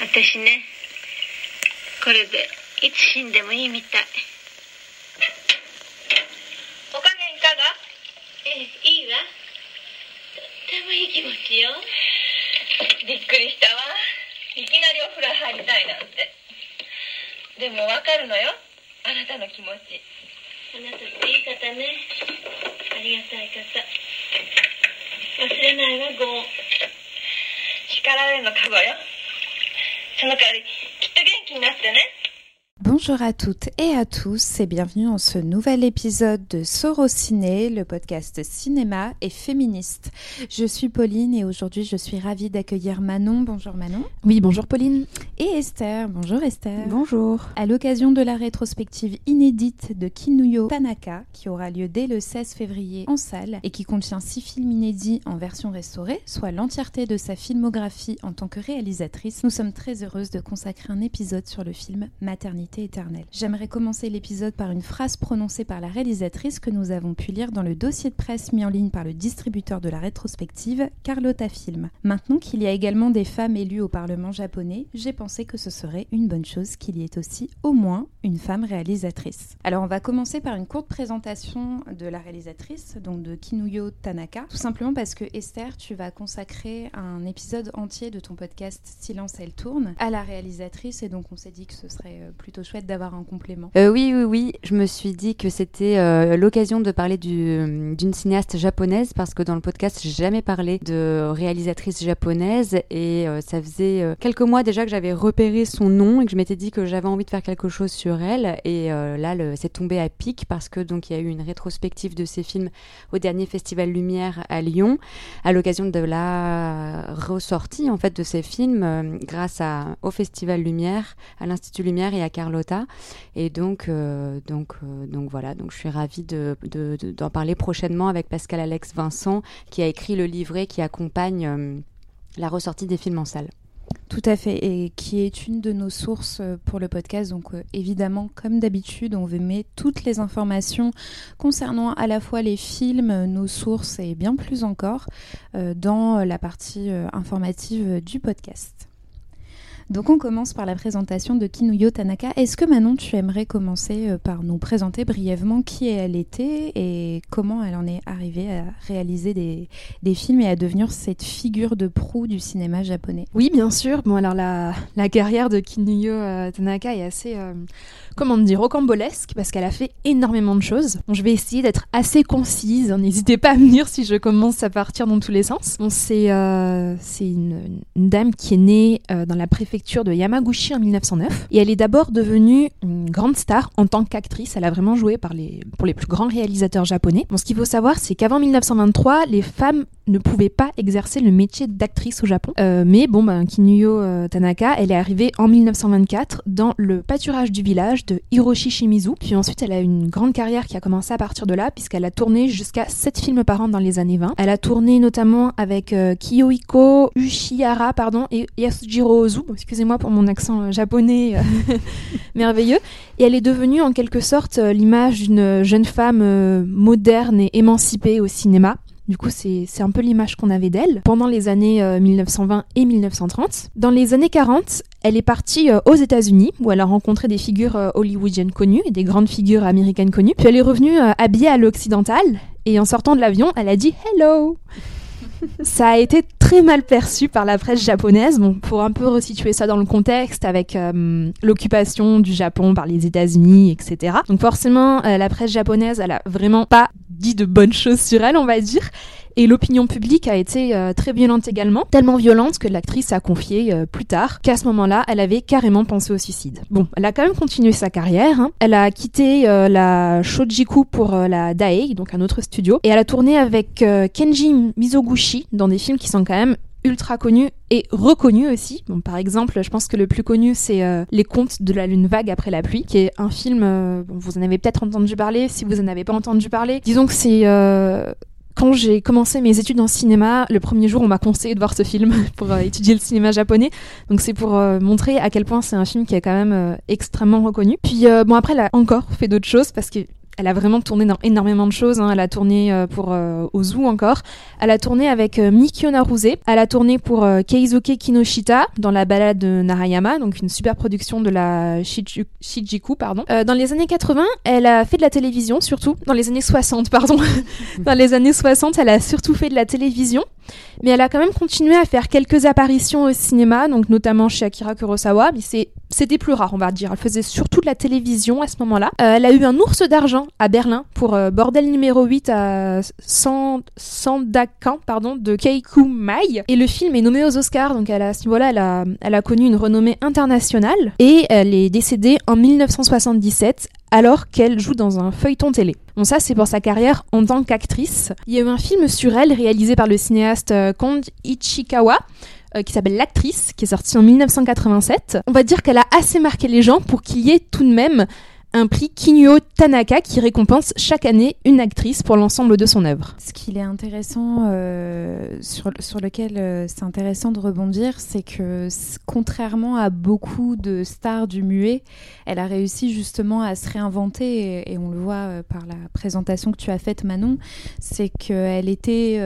私ねこれでいつ死んでもいいみたい。お加減いかが？ええいいわ。とってもいい気持ちよ。びっくりしたわ。いきなりお風呂入りたいなんて。でもわかるのよ。あなたの気持ち。あなたっていい方ね。ありがたい方。忘れないわゴー。ン叱られるの覚悟よその代わりきっと元気になってね。Bonjour à toutes et à tous et bienvenue dans ce nouvel épisode de Sorociné, le podcast cinéma et féministe. Je suis Pauline et aujourd'hui je suis ravie d'accueillir Manon. Bonjour Manon. Oui, bonjour Pauline. Et Esther. Bonjour Esther. Bonjour. À l'occasion de la rétrospective inédite de Kinuyo Tanaka, qui aura lieu dès le 16 février en salle et qui contient six films inédits en version restaurée, soit l'entièreté de sa filmographie en tant que réalisatrice, nous sommes très heureuses de consacrer un épisode sur le film Maternité J'aimerais commencer l'épisode par une phrase prononcée par la réalisatrice que nous avons pu lire dans le dossier de presse mis en ligne par le distributeur de la rétrospective, Carlotta Film. Maintenant qu'il y a également des femmes élues au Parlement japonais, j'ai pensé que ce serait une bonne chose qu'il y ait aussi au moins une femme réalisatrice. Alors on va commencer par une courte présentation de la réalisatrice, donc de Kinuyo Tanaka, tout simplement parce que Esther, tu vas consacrer un épisode entier de ton podcast Silence elle tourne à la réalisatrice et donc on s'est dit que ce serait euh, plutôt chouette d'avoir un complément. Euh, oui, oui, oui. Je me suis dit que c'était euh, l'occasion de parler du- d'une cinéaste japonaise parce que dans le podcast, j'ai jamais parlé de réalisatrice japonaise et euh, ça faisait quelques mois déjà que j'avais repéré son nom et que je m'étais dit que j'avais envie de faire quelque chose sur elle. Et là, c'est tombé à pic parce que donc il y a eu une rétrospective de ses films au dernier Festival Lumière à Lyon à l'occasion de la ressortie en fait de ces films grâce au Festival Lumière, à l'Institut Lumière et à Et donc, euh, donc, euh, donc voilà, donc je suis ravie de, de- de- d'en parler prochainement avec Pascal Alex Vincent qui a écrit le livret qui accompagne euh, la ressortie des films en salle. Tout à fait, et qui est une de nos sources pour le podcast. Donc évidemment, comme d'habitude, on vous met toutes les informations concernant à la fois les films, nos sources et bien plus encore dans la partie informative du podcast. Donc on commence par la présentation de Kinuyo Tanaka. Est-ce que Manon, tu aimerais commencer euh, par nous présenter brièvement qui elle était et comment elle en est arrivée à réaliser des, des films et à devenir cette figure de proue du cinéma japonais? Oui, bien sûr. Bon, alors la, la carrière de Kinuyo euh, Tanaka est assez, euh, comment dire, rocambolesque parce qu'elle a fait énormément de choses. Bon, je vais essayer d'être assez concise. hein, N'hésitez pas à me dire si je commence à partir dans tous les sens. C'est euh, une, dame qui est née euh, dans la préfecture de Yamaguchi en 1909 et elle est d'abord devenue une grande star en tant qu'actrice. Elle a vraiment joué pour les plus grands réalisateurs japonais. Ce qu'il faut savoir, c'est qu'avant 1923, les femmes ne pouvaient pas exercer le métier d'actrice au Japon. Euh, mais bon, ben, Kinuyo Tanaka, elle est arrivée en 1924 dans le pâturage du village Hiroshi Shimizu. Puis ensuite, elle a une grande carrière qui a commencé à partir de là, puisqu'elle a tourné jusqu'à 7 films par an dans les années 20. Elle a tourné notamment avec euh, Kiyohiko Ushihara pardon, et Yasujiro Ozu. Excusez-moi pour mon accent euh, japonais euh, merveilleux. Et elle est devenue en quelque sorte euh, l'image d'une jeune femme moderne et émancipée au cinéma. Du coup, c'est un peu l'image qu'on avait d'elle pendant les années euh, 1920 et 1930. Dans les années 40, elle est partie euh, aux États-Unis où elle a rencontré des figures euh, hollywoodiennes connues et des grandes figures américaines connues. Puis elle est revenue euh, habillée à l'occidental et en sortant de l'avion, elle a dit Hello ça a été très mal perçu par la presse japonaise. Bon, pour un peu resituer ça dans le contexte, avec euh, l'occupation du Japon par les États-Unis, etc. Donc forcément, euh, la presse japonaise, elle a vraiment pas dit de bonnes choses sur elle, on va dire. Et l'opinion publique a été euh, très violente également, tellement violente que l'actrice a confié euh, plus tard qu'à ce moment-là, elle avait carrément pensé au suicide. Bon, elle a quand même continué sa carrière. hein. Elle a quitté euh, la Shojiku pour la Daei, donc un autre studio, et elle a tourné avec Kenji Mizoguchi dans des films qui sont quand même ultra connus et reconnus aussi. Par exemple, je pense que le plus connu, c'est euh, Les Contes de la Lune Vague après la pluie, qui est un film, euh, vous en avez peut-être entendu parler, si vous en avez pas entendu parler. Disons que c'est... euh, quand j'ai commencé mes études en cinéma, le premier jour, on m'a conseillé de voir ce film pour étudier le cinéma japonais. Donc c'est pour montrer à quel point c'est un film qui est quand même extrêmement reconnu. Puis bon après, elle a encore fait d'autres choses parce que Elle a vraiment tourné dans énormément de choses. hein. Elle a tourné euh, pour euh, Ozu encore. Elle a tourné avec euh, Mikio Naruse. Elle a tourné pour euh, Keizuke Kinoshita dans la balade de Narayama, donc une super production de la Shiju- Shijiku. Pardon. Euh, dans les années 80, elle a fait de la télévision, surtout. Dans les années 60, pardon. dans les années 60, elle a surtout fait de la télévision. Mais elle a quand même continué à faire quelques apparitions au cinéma, donc notamment chez Akira Kurosawa, mais c'est c'était plus rare, on va dire. Elle faisait surtout de la télévision à ce moment-là. Euh, elle a eu un ours d'argent à Berlin pour euh, Bordel numéro 8 à San- Sandakan pardon, de Keiku Mai. Et le film est nommé aux Oscars, donc elle a, à ce niveau-là, elle a, elle a connu une renommée internationale. Et elle est décédée en 1977 alors qu'elle joue dans un feuilleton télé. Bon ça c'est pour sa carrière en tant qu'actrice. Il y a eu un film sur elle réalisé par le cinéaste euh, Kond Ichikawa euh, qui s'appelle L'actrice, qui est sorti en 1987. On va dire qu'elle a assez marqué les gens pour qu'il y ait tout de même un prix Kinyo Tanaka qui récompense chaque année une actrice pour l'ensemble de son œuvre. Ce qu'il est intéressant, euh, sur, lequel euh, c'est intéressant de rebondir, c'est que contrairement à beaucoup de stars du muet, elle a réussi justement à se réinventer, et, on le voit euh, par la présentation que tu as faite Manon, c'est qu'elle était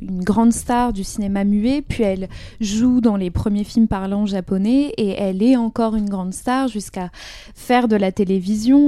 une grande star du cinéma muet, puis elle joue dans les premiers films parlants japonais, et elle est encore une grande star jusqu'à faire de la télévision,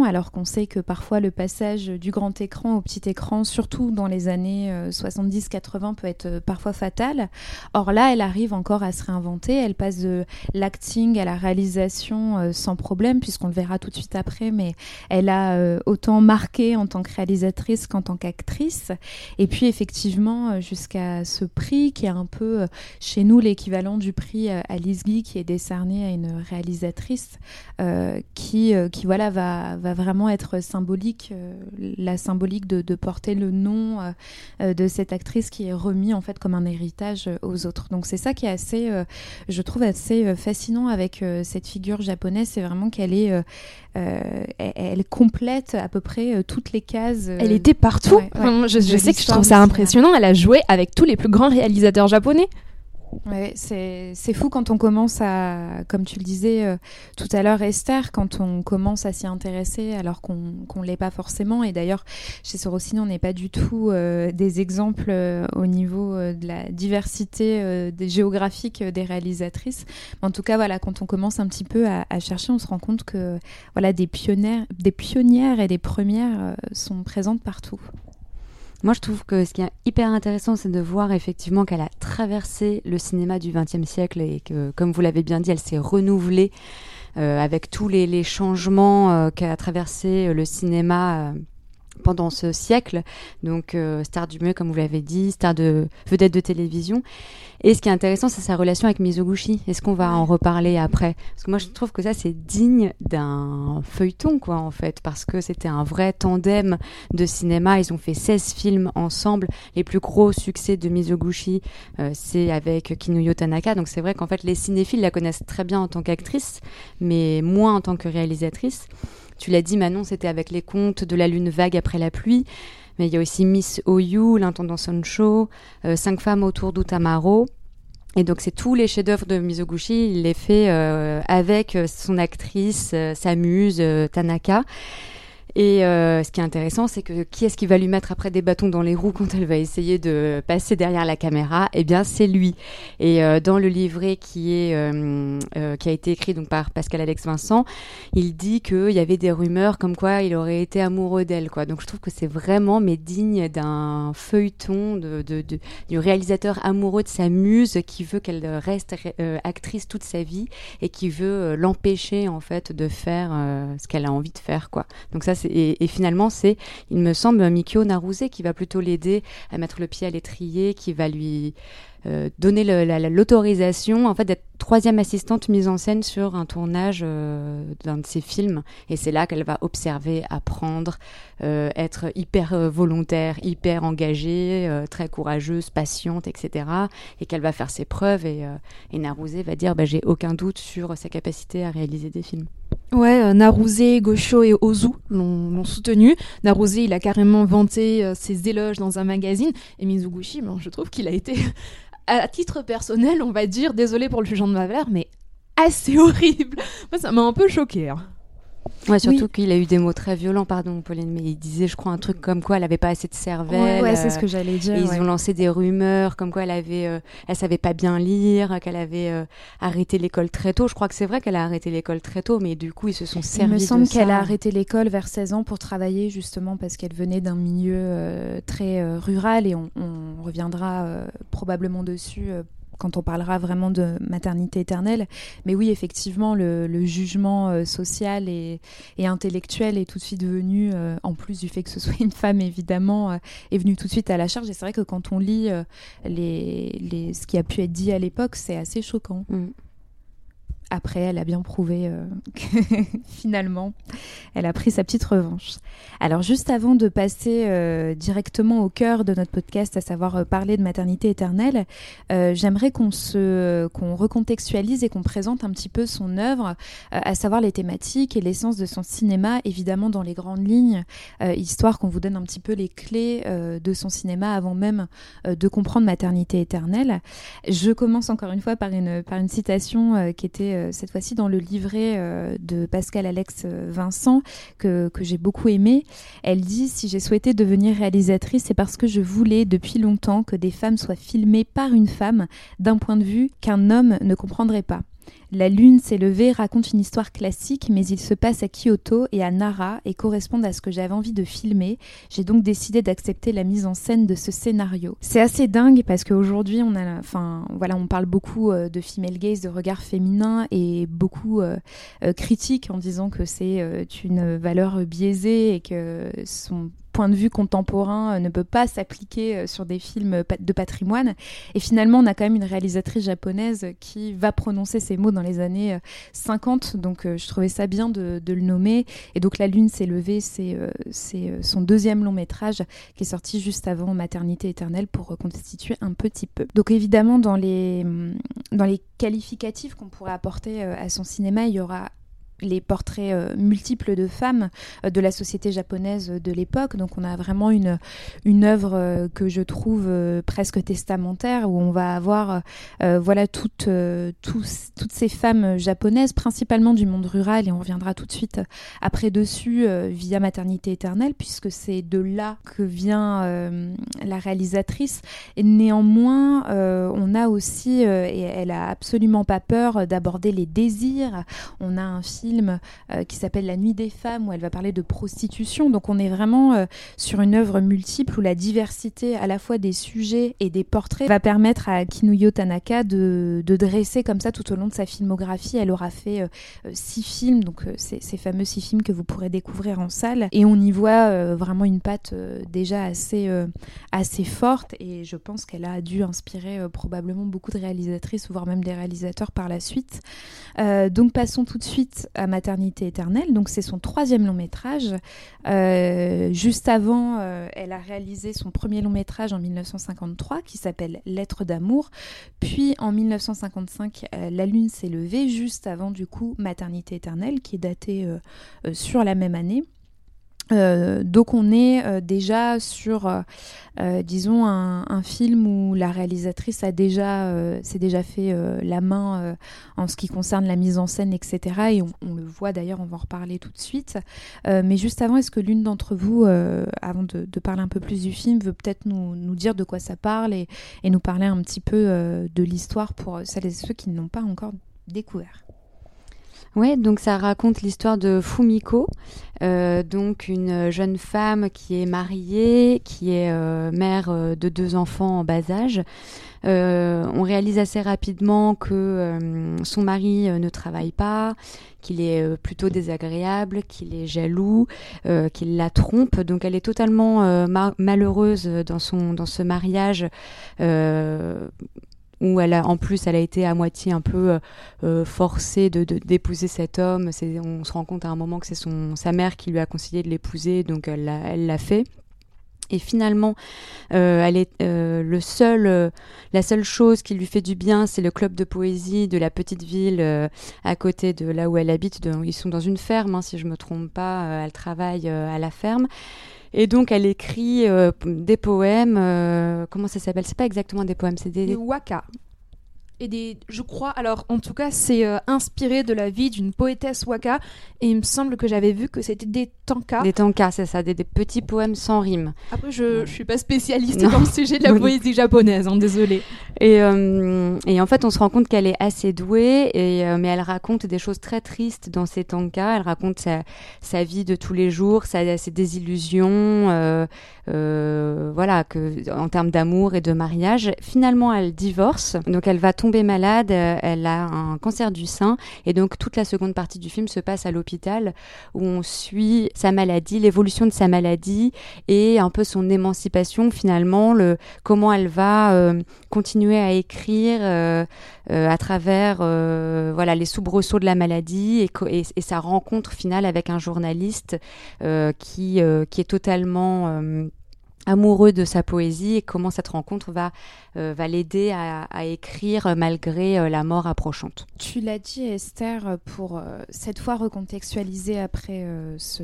alors qu'on sait que parfois le passage du grand écran au petit écran, surtout dans les années euh, 70-80, peut être euh, parfois fatal. Or là, elle arrive encore à se réinventer. Elle passe de l'acting à la réalisation euh, sans problème, puisqu'on le verra tout de suite après, mais elle a euh, autant marqué en tant que réalisatrice qu'en tant qu'actrice. Et puis effectivement, euh, jusqu'à ce prix qui est un peu euh, chez nous l'équivalent du prix euh, Alice Guy qui est décerné à une réalisatrice euh, qui, euh, qui voilà, va, va vraiment être symbolique, euh, la symbolique de, de porter le nom euh, euh, de cette actrice qui est remis en fait comme un héritage aux autres. Donc c'est ça qui est assez, je trouve assez fascinant avec cette figure japonaise, c'est vraiment qu'elle est, euh, elle, elle complète à peu près toutes les cases. Elle était partout. ouais, ouais. Enfin, je, sais que je trouve ça impressionnant. Elle a joué avec tous les plus grands réalisateurs japonais. Ouais, c'est fou quand on commence à, comme tu le disais euh, tout à l'heure, Esther, quand on commence à s'y intéresser alors qu'on qu'on l'est pas forcément. Et d'ailleurs, chez Sorosine, on n'est pas du tout euh, des exemples euh, au niveau de la diversité des géographiques euh, des réalisatrices. En tout cas, voilà, quand on commence un petit peu à, chercher, on se rend compte que voilà, des pionnières, des pionnières et des premières sont présentes partout. Moi, je trouve que ce qui est hyper intéressant, c'est de voir effectivement qu'elle a traversé le cinéma du XXe siècle et que, comme vous l'avez bien dit, elle s'est renouvelée euh, avec tous les, changements euh, qu'a traversé le cinéma. Pendant ce siècle, donc euh, star du mieux comme vous l'avez dit, star de vedette de télévision. Et ce qui est intéressant, c'est sa relation avec Mizoguchi. Est-ce qu'on va en reparler après? Parce que moi, je trouve que ça, c'est digne d'un feuilleton, quoi, en fait, parce que c'était un vrai tandem de cinéma. Ils ont fait 16 films ensemble. Les plus gros succès de Mizoguchi, euh, c'est avec Kinuyo Tanaka. Donc c'est vrai qu'en fait, les cinéphiles la connaissent très bien en tant qu'actrice, mais moins en tant que réalisatrice. Tu l'as dit, Manon, c'était avec les contes de la lune vague après la pluie. Mais il y a aussi Miss Oyu, l'intendant Soncho, euh, Cinq femmes autour d'Utamaro. Et donc, c'est tous les chefs-d'œuvre de Mizoguchi. Il les fait euh, avec euh, son actrice, euh, sa muse, Tanaka. Et euh, ce qui est intéressant, c'est que qui est-ce qui va lui mettre après des bâtons dans les roues quand elle va essayer de passer derrière la caméra? Eh bien, c'est lui. Et euh, dans le livret qui est euh, qui a été écrit donc par Pascal Alex Vincent, il dit qu'il y avait des rumeurs comme quoi il aurait été amoureux d'elle. Donc, je trouve que c'est vraiment mais digne d'un feuilleton de, du réalisateur amoureux de sa muse qui veut qu'elle reste actrice toute sa vie et qui veut l'empêcher en fait de faire ce qu'elle a envie de faire. Donc ça, c'est et, finalement, c'est, il me semble, Mikio Naruse qui va plutôt l'aider à mettre le pied à l'étrier, qui va lui euh, donner l'autorisation en fait d'être troisième assistante mise en scène sur un tournage euh, d'un de ses films. Et c'est là qu'elle va observer, apprendre, euh, être hyper volontaire, hyper engagée, très courageuse, patiente, etc. Et qu'elle va faire ses preuves. Et, et va dire, bah, j'ai aucun doute sur sa capacité à réaliser des films. Ouais, euh, Naruse, Gosho et Ozu l'ont soutenu. Naruse, il a carrément vanté euh, ses éloges dans un magazine. Et Mizoguchi, ben, je trouve qu'il a été, à titre personnel, on va dire, désolé pour le jugement de ma valeur, mais assez horrible. Moi, ça m'a un peu choqué. hein. Ouais, surtout qu'il a eu des mots très violents, pardon, Pauline, mais il disait, je crois, un truc comme quoi elle avait pas assez de cervelle. Ouais, c'est ce que j'allais dire. ils ont lancé des rumeurs comme quoi elle avait, elle savait pas bien lire, qu'elle avait arrêté l'école très tôt. Je crois que c'est vrai qu'elle a arrêté l'école très tôt, mais du coup, ils se sont servis. Il me semble qu'elle a arrêté l'école vers 16 ans pour travailler, justement, parce qu'elle venait d'un milieu très rural et on, on reviendra probablement dessus quand on parlera vraiment de maternité éternelle. Mais oui, effectivement, le, jugement euh, social et, intellectuel est tout de suite venu, euh, en plus du fait que ce soit une femme, évidemment, euh, est venu tout de suite à la charge. Et c'est vrai que quand on lit ce qui a pu être dit à l'époque, c'est assez choquant. Mm après, elle a bien prouvé euh, que finalement, elle a pris sa petite revanche. Alors, juste avant de passer euh, directement au cœur de notre podcast, à savoir euh, parler de maternité éternelle, j'aimerais qu'on se, qu'on recontextualise et qu'on présente un petit peu son œuvre, à savoir les thématiques et l'essence de son cinéma, évidemment dans les grandes lignes, histoire qu'on vous donne un petit peu les clés de son cinéma avant même de comprendre maternité éternelle. Je commence encore une fois par une, par une citation qui était euh, cette fois-ci dans le livret euh, de Pascal Alex euh, Vincent, que, que j'ai beaucoup aimé. Elle dit Si j'ai souhaité devenir réalisatrice, c'est parce que je voulais depuis longtemps que des femmes soient filmées par une femme d'un point de vue qu'un homme ne comprendrait pas. La lune s'est levée raconte une histoire classique, mais il se passe à Kyoto et à Nara et correspondent à ce que j'avais envie de filmer. J'ai donc décidé d'accepter la mise en scène de ce scénario. C'est assez dingue parce qu'aujourd'hui, on enfin, voilà, on parle beaucoup euh, de female gaze, de regard féminin et beaucoup euh, euh, critique en disant que c'est une valeur biaisée et que son point de vue contemporain euh, ne peut pas s'appliquer euh, sur des films de patrimoine. Et finalement, on a quand même une réalisatrice japonaise qui va prononcer ces mots dans les années 50. Euh, donc, je trouvais ça bien de, le nommer. Et donc, La Lune s'est levée, c'est son deuxième long métrage qui est sorti juste avant Maternité éternelle pour reconstituer un petit peu. Donc, évidemment, dans les, dans les qualificatifs qu'on pourrait apporter à son cinéma, il y aura les portraits euh, multiples de femmes euh, de la société japonaise de l'époque. Donc on a vraiment une, une œuvre euh, que je trouve presque testamentaire où on va avoir voilà toutes, toutes ces femmes japonaises, principalement du monde rural, et on reviendra tout de suite après dessus via Maternité éternelle, puisque c'est de là que vient la réalisatrice. Néanmoins, on a aussi, et elle a absolument pas peur d'aborder les désirs. On a un film euh, qui s'appelle La Nuit des femmes où elle va parler de prostitution. Donc on est vraiment euh, sur une œuvre multiple où la diversité à la fois des sujets et des portraits va permettre à Kinuyo Tanaka de, dresser comme ça tout au long de sa filmographie. Elle aura fait euh, six films, donc ces, fameux six films que vous pourrez découvrir en salle. Et on y voit vraiment une patte déjà assez, assez forte et je pense qu'elle a dû inspirer probablement beaucoup de réalisatrices, voire même des réalisateurs par la suite. donc passons tout de suite à Maternité éternelle. Donc c'est son troisième long métrage. Euh, juste avant, euh, elle a réalisé son premier long métrage en 1953 qui s'appelle Lettre d'amour. Puis en 1955, euh, La Lune s'est levée. Juste avant du coup Maternité éternelle qui est datée sur la même année. Euh, donc on est euh, déjà sur, euh, disons, un, film où la réalisatrice a déjà, s'est déjà fait la main en ce qui concerne la mise en scène, etc. Et on, le voit d'ailleurs, on va en reparler tout de suite. mais juste avant, est-ce que l'une d'entre vous, avant de, parler un peu plus du film, veut peut-être nous, dire de quoi ça parle et, et nous parler un petit peu de l'histoire pour celles et ceux qui ne l'ont pas encore découvert? Oui, donc ça raconte l'histoire de Fumiko, euh, donc une jeune femme qui est mariée, qui est euh, mère euh, de deux enfants en bas âge. on réalise assez rapidement que son mari ne travaille pas, qu'il est plutôt désagréable, qu'il est jaloux, qu'il la trompe. Donc elle est totalement malheureuse dans ce mariage où elle a, en plus, elle a été à moitié un peu euh, euh, forcée de, d'épouser cet homme. On se rend compte à un moment que c'est sa mère qui lui a conseillé de l'épouser, donc elle l'a, fait. Et finalement, euh, elle est le la seule chose qui lui fait du bien, c'est le club de poésie de la petite ville à côté de là où elle habite. ils sont dans une ferme, hein, si je me trompe pas. elle travaille à la ferme. Et donc, elle écrit euh, des poèmes. Euh, comment ça s'appelle? C'est pas exactement des poèmes, c'est des. waka. Et des, je crois, alors en tout cas, c'est euh, inspiré de la vie d'une poétesse waka, et il me semble que j'avais vu que c'était des tankas. Des tankas, c'est ça, des, petits poèmes sans rime. Après, je, je suis pas spécialiste dans le sujet de la poésie japonaise, hein, désolée. Et, euh, et, en fait, on se rend compte qu'elle est assez douée, et, euh, mais elle raconte des choses très tristes dans ces tankas. Elle raconte sa, sa vie de tous les jours, sa, ses désillusions, voilà, que en termes d'amour et de mariage. Finalement, elle divorce, donc elle va tomber malade, euh, elle a un cancer du sein et donc toute la seconde partie du film se passe à l'hôpital où on suit sa maladie, l'évolution de sa maladie et un peu son émancipation finalement, le comment elle va euh, continuer à écrire euh, à travers voilà les soubresauts de la maladie et, et, et, sa rencontre finale avec un journaliste qui qui est totalement amoureux de sa poésie et comment cette rencontre va, euh, va l'aider à, écrire malgré euh, la mort approchante. Tu l'as dit Esther, pour euh, cette fois recontextualiser après ce,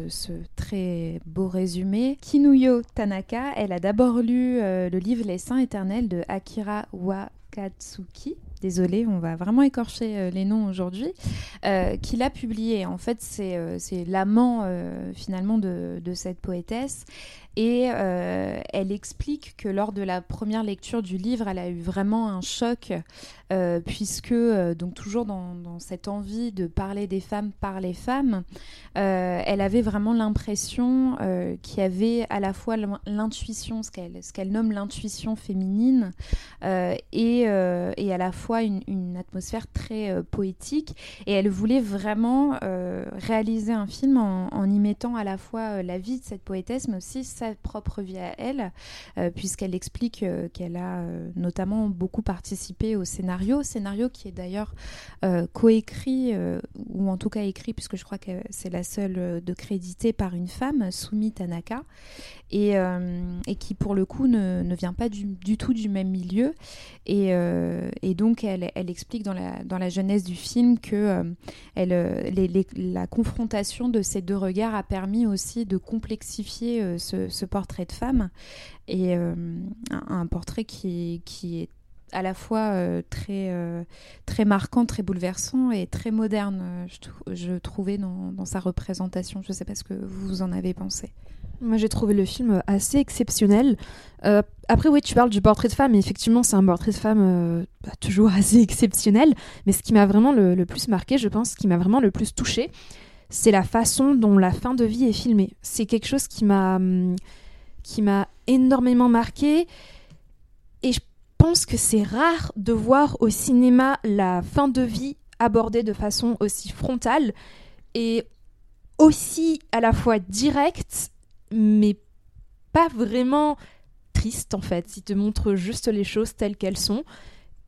très beau résumé, Kinuyo Tanaka, elle a d'abord lu le livre Les Saints éternels de Akira Wakatsuki désolée, on va vraiment écorcher les noms aujourd'hui, qu'il a publié. En fait, c'est l'amant finalement de, cette poétesse et euh, elle explique que lors de la première lecture du livre, elle a eu vraiment un choc, euh, puisque, euh, donc toujours dans, cette envie de parler des femmes par les femmes, elle avait vraiment l'impression qu'il y avait à la fois l'intuition, ce qu'elle nomme l'intuition féminine, et, à la fois une, atmosphère très poétique. Et elle voulait vraiment réaliser un film en, y mettant à la fois la vie de cette poétesse, mais aussi sa propre vie à elle, euh, puisqu'elle explique euh, qu'elle a euh, notamment beaucoup participé au scénario, scénario qui est d'ailleurs coécrit, ou en tout cas écrit, puisque je crois que c'est la seule de crédité par une femme, Sumi Tanaka, et, et qui pour le coup ne, ne vient pas du, du, tout du même milieu. Et, et donc elle, elle, explique dans la, dans la jeunesse du film que elle, les, la confrontation de ces deux regards a permis aussi de complexifier ce, ce portrait de femme et euh, un, portrait qui, qui est à la fois euh, très, euh, très marquant, très bouleversant et très moderne, je, trouvais dans, dans, sa représentation. Je ne sais pas ce que vous en avez pensé. Moi, j'ai trouvé le film assez exceptionnel. après, oui, tu parles du portrait de femme, et effectivement, c'est un portrait de femme bah, toujours assez exceptionnel. Mais ce qui m'a vraiment le, le, plus marqué, je pense, ce qui m'a vraiment le plus touché, c'est la façon dont la fin de vie est filmée. C'est quelque chose qui m'a hum, qui m'a énormément marqué et je pense que c'est rare de voir au cinéma la fin de vie abordée de façon aussi frontale et aussi à la fois directe mais pas vraiment triste en fait. Il te montre juste les choses telles qu'elles sont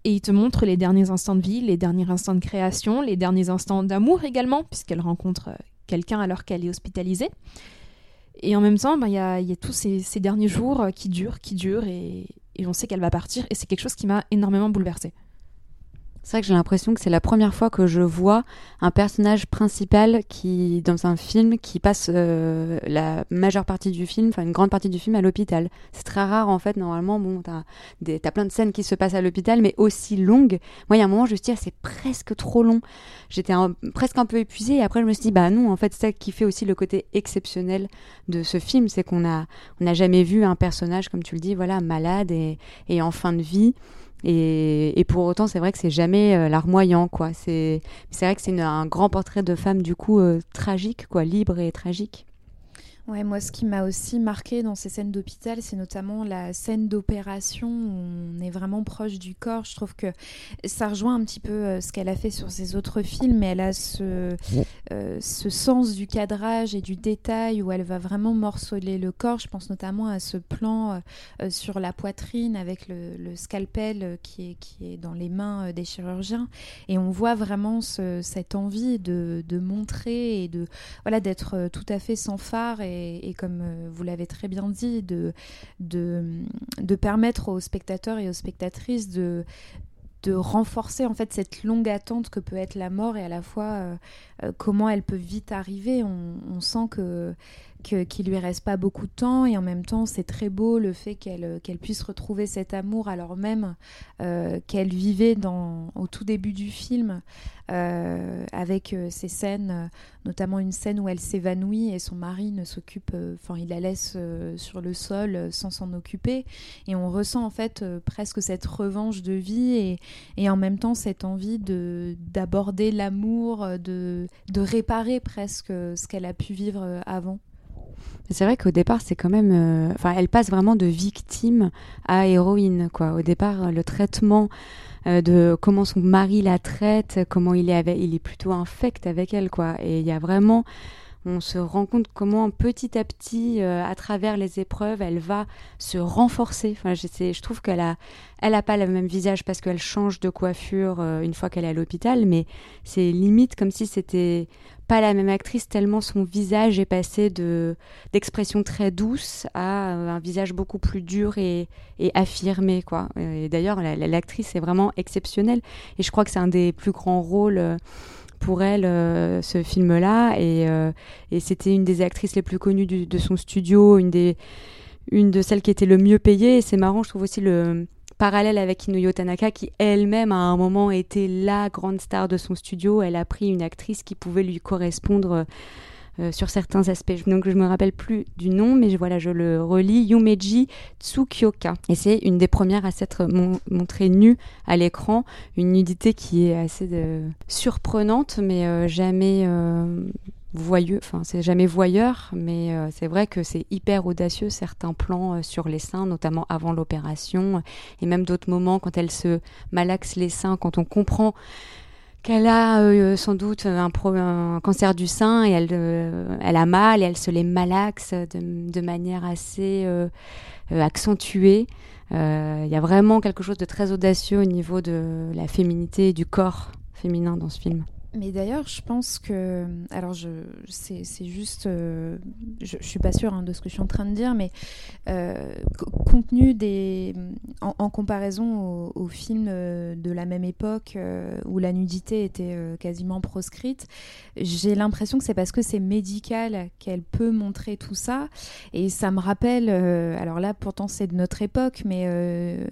et il te montre les derniers instants de vie, les derniers instants de création, les derniers instants d'amour également, puisqu'elle rencontre euh, quelqu'un alors qu'elle est hospitalisée. Et en même temps, bah, il y, a, tous ces, derniers jours euh, qui durent, qui durent, et, et on sait qu'elle va partir, et c'est quelque chose qui m'a énormément bouleversée. C'est vrai que j'ai l'impression que c'est la première fois que je vois un personnage principal qui, dans un film, qui passe euh, la majeure partie du film, enfin une grande partie du film à l'hôpital. C'est très rare en fait. Normalement, bon, t'as, des, plein de scènes qui se passent à l'hôpital, mais aussi longues. Moi, il y a un moment, je me suis dit, ah, c'est presque trop long. J'étais presque un peu épuisée. Et après, je me suis dit, bah non, en fait, c'est ça qui fait aussi le côté exceptionnel de ce film, c'est qu'on a, on n'a jamais vu un personnage, comme tu le dis, voilà, malade et, et en fin de vie. Et, pour autant, c'est vrai que c'est jamais euh, larmoyant, quoi. C'est, vrai que c'est un grand portrait de femme, du coup, euh, tragique, quoi, libre et tragique. Ouais, moi, ce qui m'a aussi marqué dans ces scènes d'hôpital, c'est notamment la scène d'opération où on est vraiment proche du corps. Je trouve que ça rejoint un petit peu euh, ce qu'elle a fait sur ses autres films, mais elle a ce, euh, ce sens du cadrage et du détail où elle va vraiment morceler le corps. Je pense notamment à ce plan euh, sur la poitrine avec le, le, scalpel qui est, qui est dans les mains des chirurgiens. Et on voit vraiment ce, cette envie de, de montrer et de voilà d'être tout à fait sans phare et et, comme euh, vous l'avez très bien dit, de, permettre aux spectateurs et aux spectatrices de, renforcer en fait cette longue attente que peut être la mort et à la fois euh, euh, comment elle peut vite arriver. On sent que qu'il lui reste pas beaucoup de temps et en même temps c'est très beau le fait qu'elle qu'elle puisse retrouver cet amour alors même euh, qu'elle vivait dans au tout début du film euh, avec euh, ces scènes notamment une scène où elle s'évanouit et son mari ne s'occupe enfin il la laisse sur le sol sans s'en occuper. Et on ressent en fait presque cette revanche de vie et, et en même temps cette envie de d'aborder l'amour de de réparer presque ce qu'elle a pu vivre avant c'est vrai qu'au départ, c'est quand même. Euh, enfin, elle passe vraiment de victime à héroïne, quoi. Au départ, le traitement euh, de comment son mari la traite, comment il est, avec, il est plutôt infect avec elle, quoi. Et il y a vraiment on se rend compte comment petit à petit, euh, à travers les épreuves, elle va se renforcer. Enfin, je, trouve qu'elle a, elle a pas le même visage parce qu'elle change de coiffure euh, une fois qu'elle est à l'hôpital, mais c'est limite comme si c'était pas la même actrice tellement son visage est passé de d'expression très douce à euh, un visage beaucoup plus dur et, et affirmé quoi. Et d'ailleurs, l'actrice est vraiment exceptionnelle et je crois que c'est un des plus grands rôles pour elle euh, ce film-là euh, et, c'était une des actrices les plus connues de son studio, une des une de celles qui était le mieux payée. C'est marrant, je trouve aussi le parallèle avec Inuyo Tanaka qui elle-même à un moment était la grande star de son studio. Elle a pris une actrice qui pouvait lui correspondre sur certains aspects. Donc je me rappelle plus du nom, mais je, voilà, je le relis, Yumeji Tsukioka. Et c'est une des premières à s'être montrée nue à l'écran, une nudité qui est assez euh, surprenante, mais euh, jamais voyeux, enfin c'est jamais voyeur, mais c'est vrai que c'est hyper audacieux certains plans sur les seins, notamment avant l'opération, et même d'autres moments quand elle se malaxe les seins, quand on comprend qu'elle a euh, sans doute un, cancer du sein et elle, euh, elle a mal et elle se les malaxe de, de manière assez euh, accentuée. Il y a vraiment quelque chose de très audacieux au niveau de la féminité et du corps féminin dans ce film. Mais d'ailleurs, je pense que. Alors, je, c'est, juste. Euh, je, suis pas sûre hein, de ce que je suis en train de dire, mais euh, compte tenu des. En, comparaison aux, films euh, de la même époque où la nudité était quasiment proscrite, j'ai l'impression que c'est parce que c'est médical qu'elle peut montrer tout ça. Et ça me rappelle. alors là, pourtant, c'est de notre époque, mais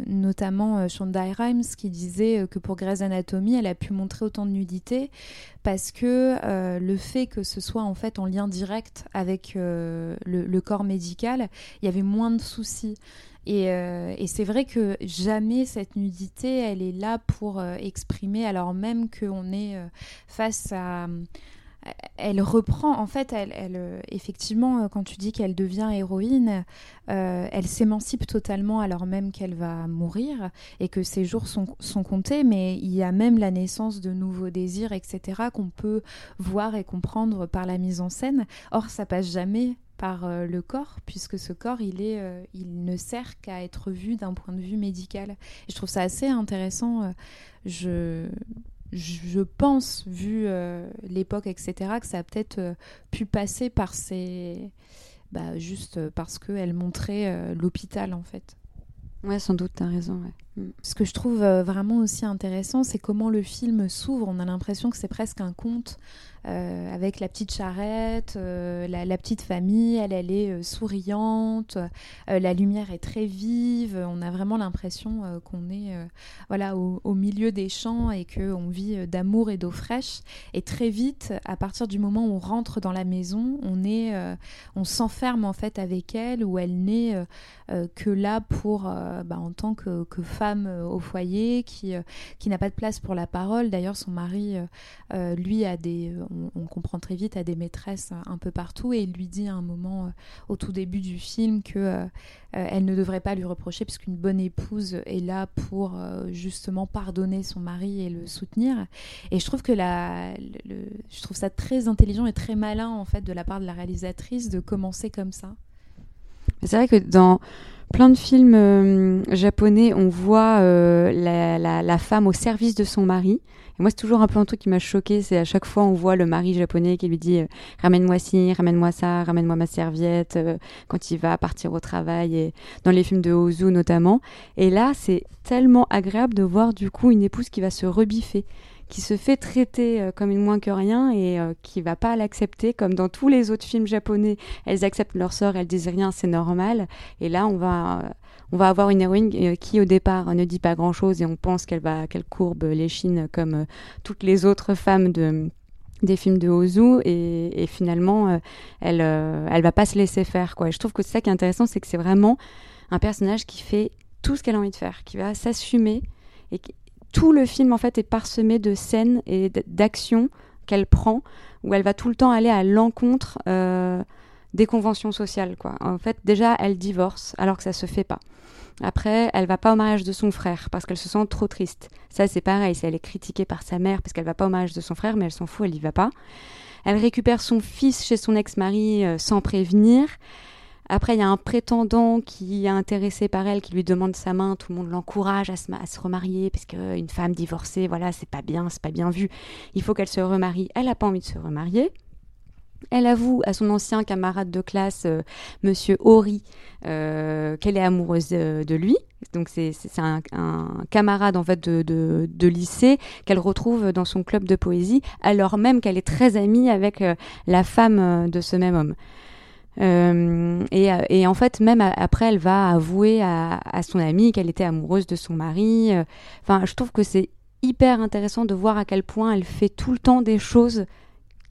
notamment Shonda Rhimes qui disait que pour Grey's Anatomy, elle a pu montrer autant de nudité parce que euh, le fait que ce soit en fait en lien direct avec euh, le, corps médical, il y avait moins de soucis. Et, euh, et c'est vrai que jamais cette nudité, elle est là pour exprimer, alors même qu'on est face à elle reprend, en fait, elle, euh, effectivement, euh, quand tu dis qu'elle devient héroïne, euh, elle s'émancipe totalement alors même qu'elle va mourir et que ses jours sont, sont, comptés, mais il y a même la naissance de nouveaux désirs, etc., qu'on peut voir et comprendre par la mise en scène. Or, ça passe jamais par le corps, puisque ce corps, il, est, il ne sert qu'à être vu d'un point de vue médical. Et je trouve ça assez intéressant. je, je pense, vu euh, l'époque, etc., que ça a peut-être euh, pu passer par ces. Bah, juste parce qu'elle montrait euh, l'hôpital, en fait. Ouais, sans doute, t'as raison. Ce que je trouve vraiment aussi intéressant, c'est comment le film s'ouvre. On a l'impression que c'est presque un conte euh, avec la petite charrette, euh, la, petite famille, elle, est euh, souriante, la lumière est très vive, on a vraiment l'impression qu'on est voilà, au, milieu des champs et qu'on vit d'amour et d'eau fraîche. Et très vite, à partir du moment où on rentre dans la maison, on, est, on s'enferme en fait avec elle, où elle n'est que là pour, bah, en tant que, femme au foyer, qui, qui n'a pas de place pour la parole. D'ailleurs, son mari, lui, a des on, comprend très vite à des maîtresses un peu partout et il lui dit à un moment euh, au tout début du film que euh, euh, elle ne devrait pas lui reprocher puisqu'une bonne épouse est là pour justement pardonner son mari et le soutenir et je trouve que la, je trouve ça très intelligent et très malin en fait de la part de la réalisatrice de commencer comme ça c'est vrai que dans plein de films japonais, on voit la, la, femme au service de son mari moi, c'est toujours un peu un truc qui m'a choqué. C'est à chaque fois, on voit le mari japonais qui lui dit euh, ramène-moi ci, ramène-moi ça, ramène-moi ma serviette euh, quand il va partir au travail et dans les films de Ozu notamment. Et là, c'est tellement agréable de voir du coup une épouse qui va se rebiffer qui se fait traiter comme une moins que rien et qui va pas l'accepter comme dans tous les autres films japonais. Elles acceptent leur sort, elles disent rien, c'est normal. Et là, on va on va avoir une héroïne qui au départ ne dit pas grand chose et on pense qu'elle va qu'elle courbe les chines comme toutes les autres femmes de des films de Ozu et, finalement euh, elle euh, elle va pas se laisser faire quoi. Je trouve que c'est ça qui est intéressant, c'est que c'est vraiment un personnage qui fait tout ce qu'elle a envie de faire, qui va s'assumer et tout le film en fait est parsemé de scènes et d'actions qu'elle prend où elle va tout le temps aller à l'encontre euh, des conventions sociales. En fait déjà elle divorce alors que ça se fait pas. Après, elle va pas au mariage de son frère parce qu'elle se sent trop triste. Ça, c'est pareil. Elle est critiquée par sa mère parce qu'elle va pas au mariage de son frère, mais elle s'en fout, elle y va pas. Elle récupère son fils chez son ex-mari euh, sans prévenir. Après, il y a un prétendant qui est intéressé par elle, qui lui demande sa main. Tout le monde l'encourage à se, remarier parce qu'une femme divorcée, voilà, c'est pas bien, c'est pas bien vu. Il faut qu'elle se remarie. Elle n'a pas envie de se remarier. Elle avoue à son ancien camarade de classe, euh, Monsieur Hori, euh, qu'elle est amoureuse de, lui. Donc c'est un, camarade en fait de, lycée qu'elle retrouve dans son club de poésie, alors même qu'elle est très amie avec euh, la femme de ce même homme. Et, en fait, même après, elle va avouer à, à son amie qu'elle était amoureuse de son mari. Enfin, je trouve que c'est hyper intéressant de voir à quel point elle fait tout le temps des choses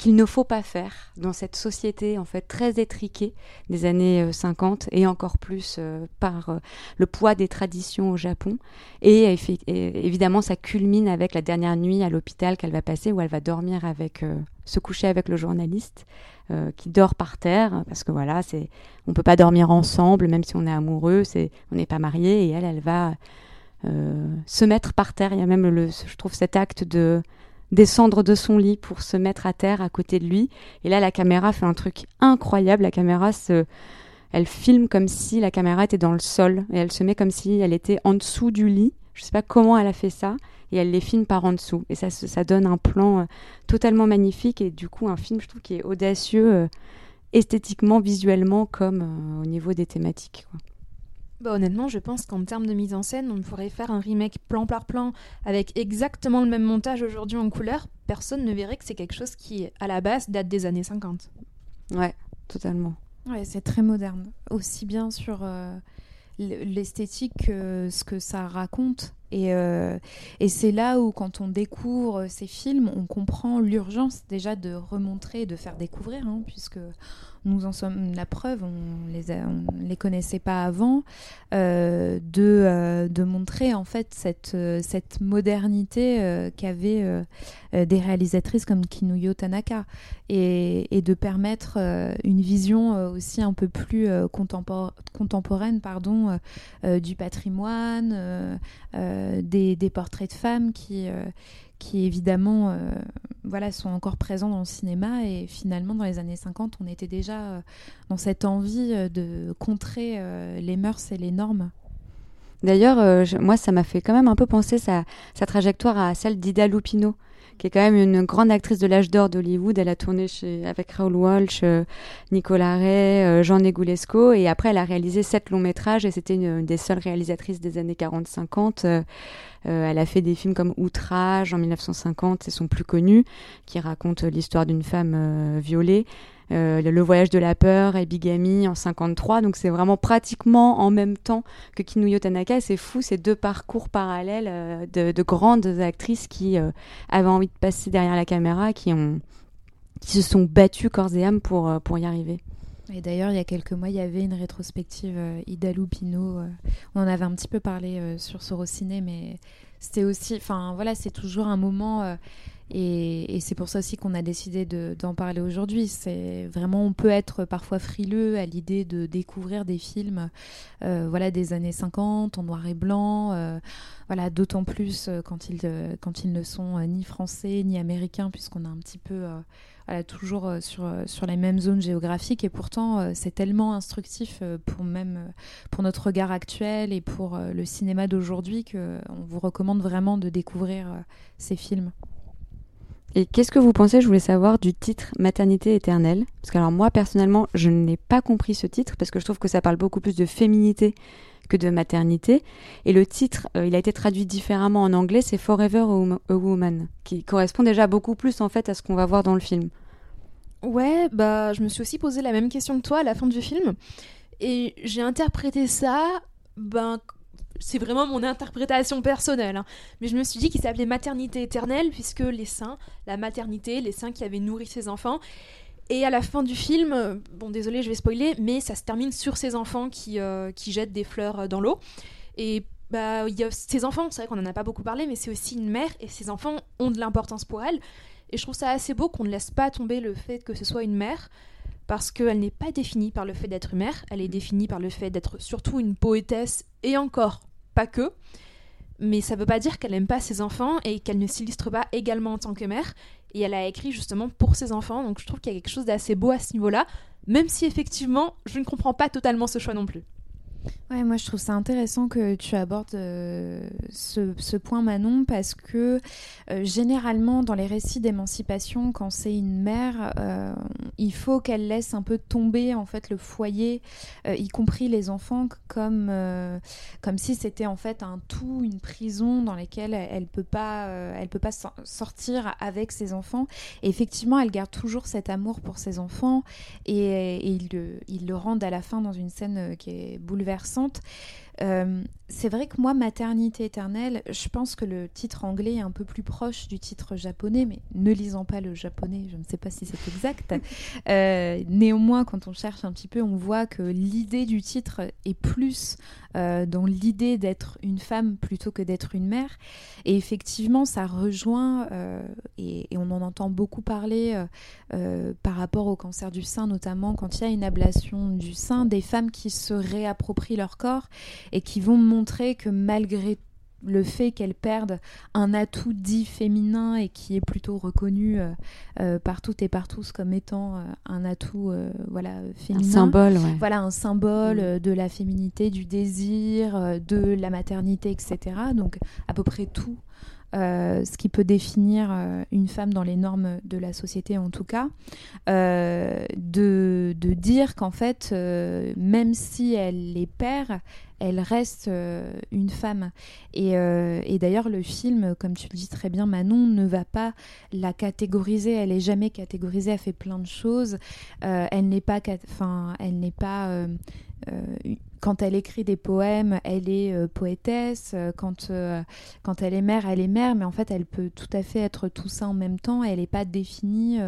qu'il ne faut pas faire dans cette société en fait très étriquée des années 50 euh, et encore plus euh, par euh, le poids des traditions au Japon. Et, évidemment, ça culmine avec la dernière nuit à l'hôpital qu'elle va passer où elle va dormir avec, se coucher avec le journaliste qui dort par terre parce que voilà, c'est, on peut pas dormir ensemble même si on est amoureux, on n'est pas marié et elle, elle va se mettre par terre. Il y a même le, je trouve cet acte de descendre de son lit pour se mettre à terre à côté de lui. Et là, la caméra fait un truc incroyable. La caméra se, elle filme comme si la caméra était dans le sol et elle se met comme si elle était en dessous du lit. Je sais pas comment elle a fait ça et elle les filme par en dessous. Et ça, ça donne un plan euh, totalement magnifique et du coup un film, je trouve, qui est audacieux euh, esthétiquement, visuellement, comme euh, au niveau des thématiques. Bah, honnêtement, je pense qu'en termes de mise en scène, on pourrait faire un remake plan par plan avec exactement le même montage aujourd'hui en couleur. Personne ne verrait que c'est quelque chose qui, à la base, date des années 50. Ouais, totalement. Ouais, c'est très moderne. Aussi bien sur euh, l'esthétique que ce que ça raconte. Et, euh, et c'est là où, quand on découvre ces films, on comprend l'urgence déjà de remontrer et de faire découvrir, hein, puisque nous en sommes la preuve, on les, les connaissait pas avant, euh, de, euh, de montrer en fait cette, euh, cette modernité qu'avaient des réalisatrices comme Kinuyo Tanaka et, et de permettre une vision aussi un peu plus contemporaine pardon, du patrimoine, des, des, portraits de femmes qui qui évidemment euh, voilà, sont encore présents dans le cinéma. Et finalement, dans les années 50, on était déjà euh, dans cette envie euh, de contrer les mœurs et les normes. D'ailleurs, moi, ça m'a fait quand même un peu penser sa, sa trajectoire à celle d'Ida Lupino qui est quand même une grande actrice de l'âge d'or d'Hollywood. Elle a tourné avec Raoul Walsh, Nicolas Ray, Jean Negulesco, et après elle a réalisé sept longs métrages, et c'était une, des seules réalisatrices des années 40-50. Euh, elle a fait des films comme Outrage en 1950, c'est son plus connu, qui raconte l'histoire d'une femme euh, violée. Euh, le voyage de la peur et Bigamy en 53. Donc c'est vraiment pratiquement en même temps que Kinuyo Tanaka. C'est fou, ces deux parcours parallèles de, grandes actrices qui avaient envie de passer derrière la caméra, qui ont qui se sont battues corps et âme pour, pour y arriver. Et d'ailleurs, il y a quelques mois, il y avait une rétrospective euh, Ida Lupino. Euh, on en avait un petit peu parlé euh, sur Sorociné, mais c'était aussi. Enfin, voilà, c'est toujours un moment. Et, c'est pour ça aussi qu'on a décidé d'en parler aujourd'hui. C'est vraiment, on peut être parfois frileux à l'idée de découvrir des films, voilà, des années 50 en noir et blanc. voilà, d'autant plus quand ils quand ils ne sont ni français ni américains, puisqu'on a un petit peu toujours euh, sur, euh, sur les mêmes zones géographiques et pourtant euh, c'est tellement instructif pour même pour notre regard actuel et pour le cinéma d'aujourd'hui qu'on vous recommande vraiment de découvrir ces films. Et qu'est-ce que vous pensez, je voulais savoir, du titre Maternité éternelle Parce que alors moi personnellement, je n'ai pas compris ce titre parce que je trouve que ça parle beaucoup plus de féminité que de maternité. Et le titre, il a été traduit différemment en anglais, c'est Forever a Woman, qui correspond déjà beaucoup plus en fait à ce qu'on va voir dans le film. Ouais, bah je me suis aussi posé la même question que toi à la fin du film. Et j'ai interprété ça, ben c'est vraiment mon interprétation personnelle, hein. mais je me suis dit qu'il s'appelait maternité éternelle puisque les seins, la maternité, les seins qui avaient nourri ses enfants. Et à la fin du film, bon désolé je vais spoiler, mais ça se termine sur ces enfants qui, euh, jettent des fleurs dans l'eau. Et bah, y a ces enfants, c'est vrai qu'on n'en a pas beaucoup parlé, mais c'est aussi une mère et ces enfants ont de l'importance pour elle. Et je trouve ça assez beau qu'on ne laisse pas tomber le fait que ce soit une mère, parce qu'elle n'est pas définie par le fait d'être une mère, elle est définie par le fait d'être surtout une poétesse, et encore, pas que. Mais ça ne veut pas dire qu'elle n'aime pas ses enfants et qu'elle ne s'illustre pas également en tant que mère. Et elle a écrit justement pour ses enfants, donc je trouve qu'il y a quelque chose d'assez beau à ce niveau-là, même si effectivement, je ne comprends pas totalement ce choix non plus. Ouais, moi je trouve ça intéressant que tu abordes euh, ce, point Manon parce que euh, généralement dans les récits d'émancipation, quand c'est une mère, euh, il faut qu'elle laisse un peu tomber en fait le foyer, y compris les enfants, comme comme si c'était en fait un tout, une prison dans laquelle elle, peut pas, elle peut pas sortir avec ses enfants. Effectivement, elle garde toujours cet amour pour ses enfants et, et ils le rendent à la fin dans une scène qui est bouleversante euh, c'est vrai que moi, Maternité éternelle, je pense que le titre anglais est un peu plus proche du titre japonais, mais ne lisant pas le japonais, je ne sais pas si c'est exact. Euh, néanmoins, quand on cherche un petit peu, on voit que l'idée du titre est plus euh, dans l'idée d'être une femme plutôt que d'être une mère. Et effectivement, ça rejoint, et, et, on en entend beaucoup parler par rapport au cancer du sein, notamment quand il y a une ablation du sein, des femmes qui se réapproprient leur corps et qui vont montrer que malgré le fait qu'elles perdent un atout dit féminin et qui est plutôt reconnu euh, euh, par toutes et par tous comme étant euh, un atout voilà féminin un symbole voilà un symbole mm. de la féminité du désir de la maternité etc donc à peu près tout euh, ce qui peut définir euh, une femme dans les normes de la société en tout cas, euh, de, de, dire qu'en fait, même si elle est père, elle reste une femme. Et, et d'ailleurs, le film, comme tu le dis très bien, Manon ne va pas la catégoriser. Elle est jamais catégorisée. Elle fait plein de choses. elle n'est pas, enfin, elle n'est pas quand elle écrit des poèmes, elle est euh, poétesse. Euh, quand, euh, quand elle est mère, elle est mère. Mais en fait, elle peut tout à fait être tout ça en même temps. Elle n'est pas définie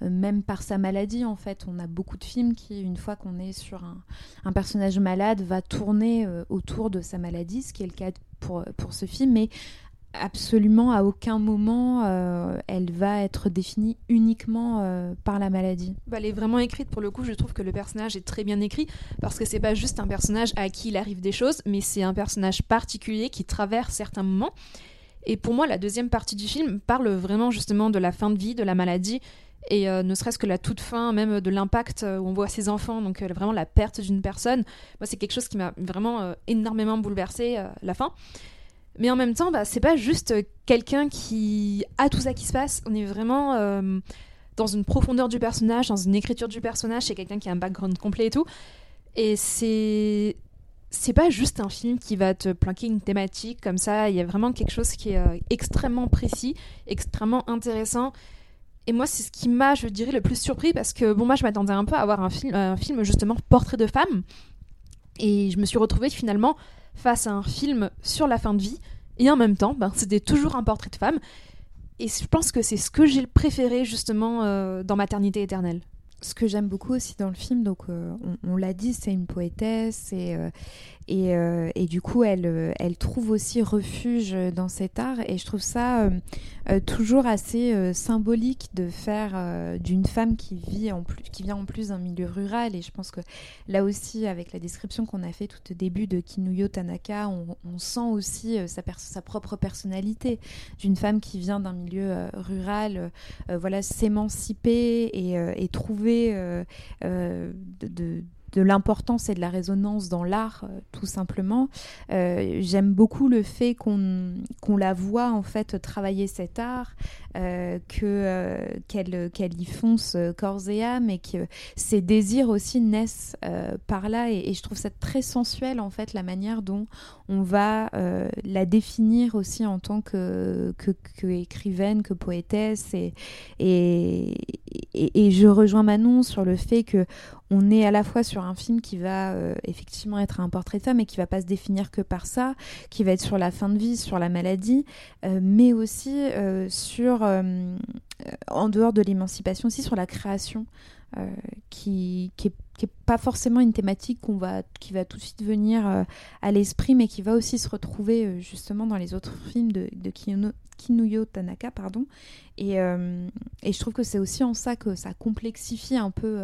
même par sa maladie. En fait, on a beaucoup de films qui, une fois qu'on est sur un, un, personnage malade, va tourner autour de sa maladie, ce qui est le cas pour, pour ce film. Mais absolument à aucun moment euh, elle va être définie uniquement euh, par la maladie. Bah, elle est vraiment écrite pour le coup, je trouve que le personnage est très bien écrit parce que c'est pas juste un personnage à qui il arrive des choses, mais c'est un personnage particulier qui traverse certains moments. Et pour moi, la deuxième partie du film parle vraiment justement de la fin de vie, de la maladie et euh, ne serait-ce que la toute fin, même de l'impact où on voit ses enfants, donc vraiment la perte d'une personne. Moi, c'est quelque chose qui m'a vraiment énormément bouleversée, la fin. Mais en même temps, bah, c'est pas juste quelqu'un qui a tout ça qui se passe. On est vraiment euh, dans une profondeur du personnage, dans une écriture du personnage. C'est quelqu'un qui a un background complet et tout. Et c'est. C'est pas juste un film qui va te planquer une thématique comme ça. Il y a vraiment quelque chose qui est euh, extrêmement précis, extrêmement intéressant. Et moi, c'est ce qui m'a, je dirais, le plus surpris parce que, bon, moi, je m'attendais un peu à avoir un film, un film justement portrait de femme. Et je me suis retrouvée finalement face à un film sur la fin de vie, et en même temps, ben, c'était toujours un portrait de femme. Et je pense que c'est ce que j'ai préféré justement euh, dans Maternité éternelle ce que j'aime beaucoup aussi dans le film, donc euh, on, l'a dit, c'est une poétesse et, et, euh, et, du coup elle, elle trouve aussi refuge dans cet art. Et je trouve ça toujours assez symbolique de faire d'une femme qui vit qui vient en plus d'un milieu rural. Et je pense que là aussi avec la description qu'on a fait tout au début de Kinuyo Tanaka, on, sent aussi sa, propre personnalité. D'une femme qui vient d'un milieu rural, voilà s'émanciper et, trouver euh, euh, de, de l'importance et de la résonance dans l'art, tout simplement. J'aime beaucoup le fait qu'on qu'on la voit en fait travailler cet art, que qu'elle qu'elle y fonce corps et âme, et que ses désirs aussi naissent par là. Et, je trouve ça très sensuel en fait la manière dont on va la définir aussi en tant que, que, que écrivaine, que poétesse. Et, et, et, je rejoins Manon sur le fait que on est à la fois sur un film qui va euh, effectivement être un portrait de femme et qui va pas se définir que par ça, qui va être sur la fin de vie, sur la maladie, euh, mais aussi euh, sur, en dehors de l'émancipation, aussi sur la création, qui, qui qui pas forcément une thématique qu'on va, qui va tout de suite venir euh, à l'esprit, mais qui va aussi se retrouver euh, justement dans les autres films de, de Kinuyo Tanaka, pardon. Et, euh, et je trouve que c'est aussi en ça que ça complexifie un peu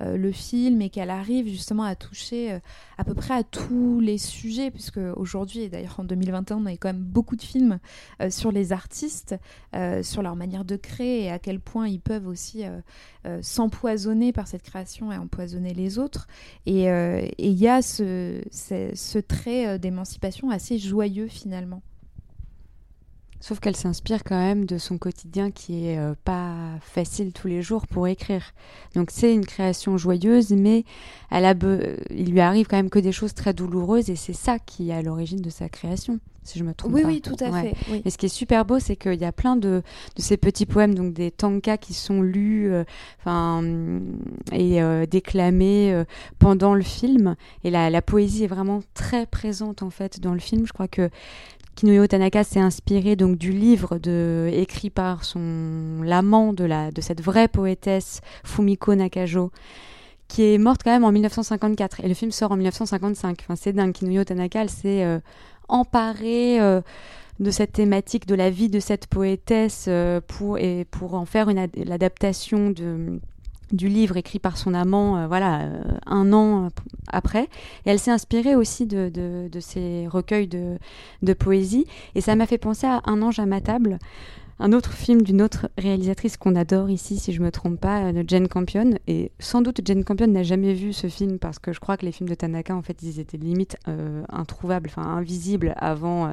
euh, le film et qu'elle arrive justement à toucher euh, à peu près à tous les sujets, puisque aujourd'hui, et d'ailleurs en 2021, on a quand même beaucoup de films euh, sur les artistes, sur leur manière de créer et à quel point ils peuvent aussi s'empoisonner par cette création et empoisonner les autres. Et il y a ce trait d'émancipation assez joyeux finalement. Sauf qu'elle s'inspire quand même de son quotidien qui est euh, pas facile tous les jours pour écrire. Donc c'est une création joyeuse, mais elle a il lui arrive quand même que des choses très douloureuses et c'est ça qui est à l'origine de sa création, si je me trompe oui, pas. Oui, tout à fait. Oui. Et ce qui est super beau, c'est qu'il y a plein de, de, ces petits poèmes, donc des tankas qui sont lus euh, et euh, déclamés pendant le film. Et la, la poésie est vraiment très présente en fait dans le film. Je crois que Kinuyo Tanaka s'est inspiré donc du livre écrit par son l'amant de, cette vraie poétesse Fumiko Nakajo qui est morte quand même en 1954 et le film sort en 1955. Enfin, c'est dingue. Kinuyo Tanaka, s'est euh, emparée euh, de cette thématique de la vie de cette poétesse euh, pour en faire une l'adaptation de du livre écrit par son amant, euh, voilà, euh, un an après. Et elle s'est inspirée aussi de, de, de ces recueils de, de, poésie. Et ça m'a fait penser à Un ange à ma table, un autre film d'une autre réalisatrice qu'on adore ici, si je me trompe pas, euh, de Jane Campion. Et sans doute Jane Campion n'a jamais vu ce film parce que je crois que les films de Tanaka, en fait, ils étaient limite euh, introuvables, enfin invisibles avant euh,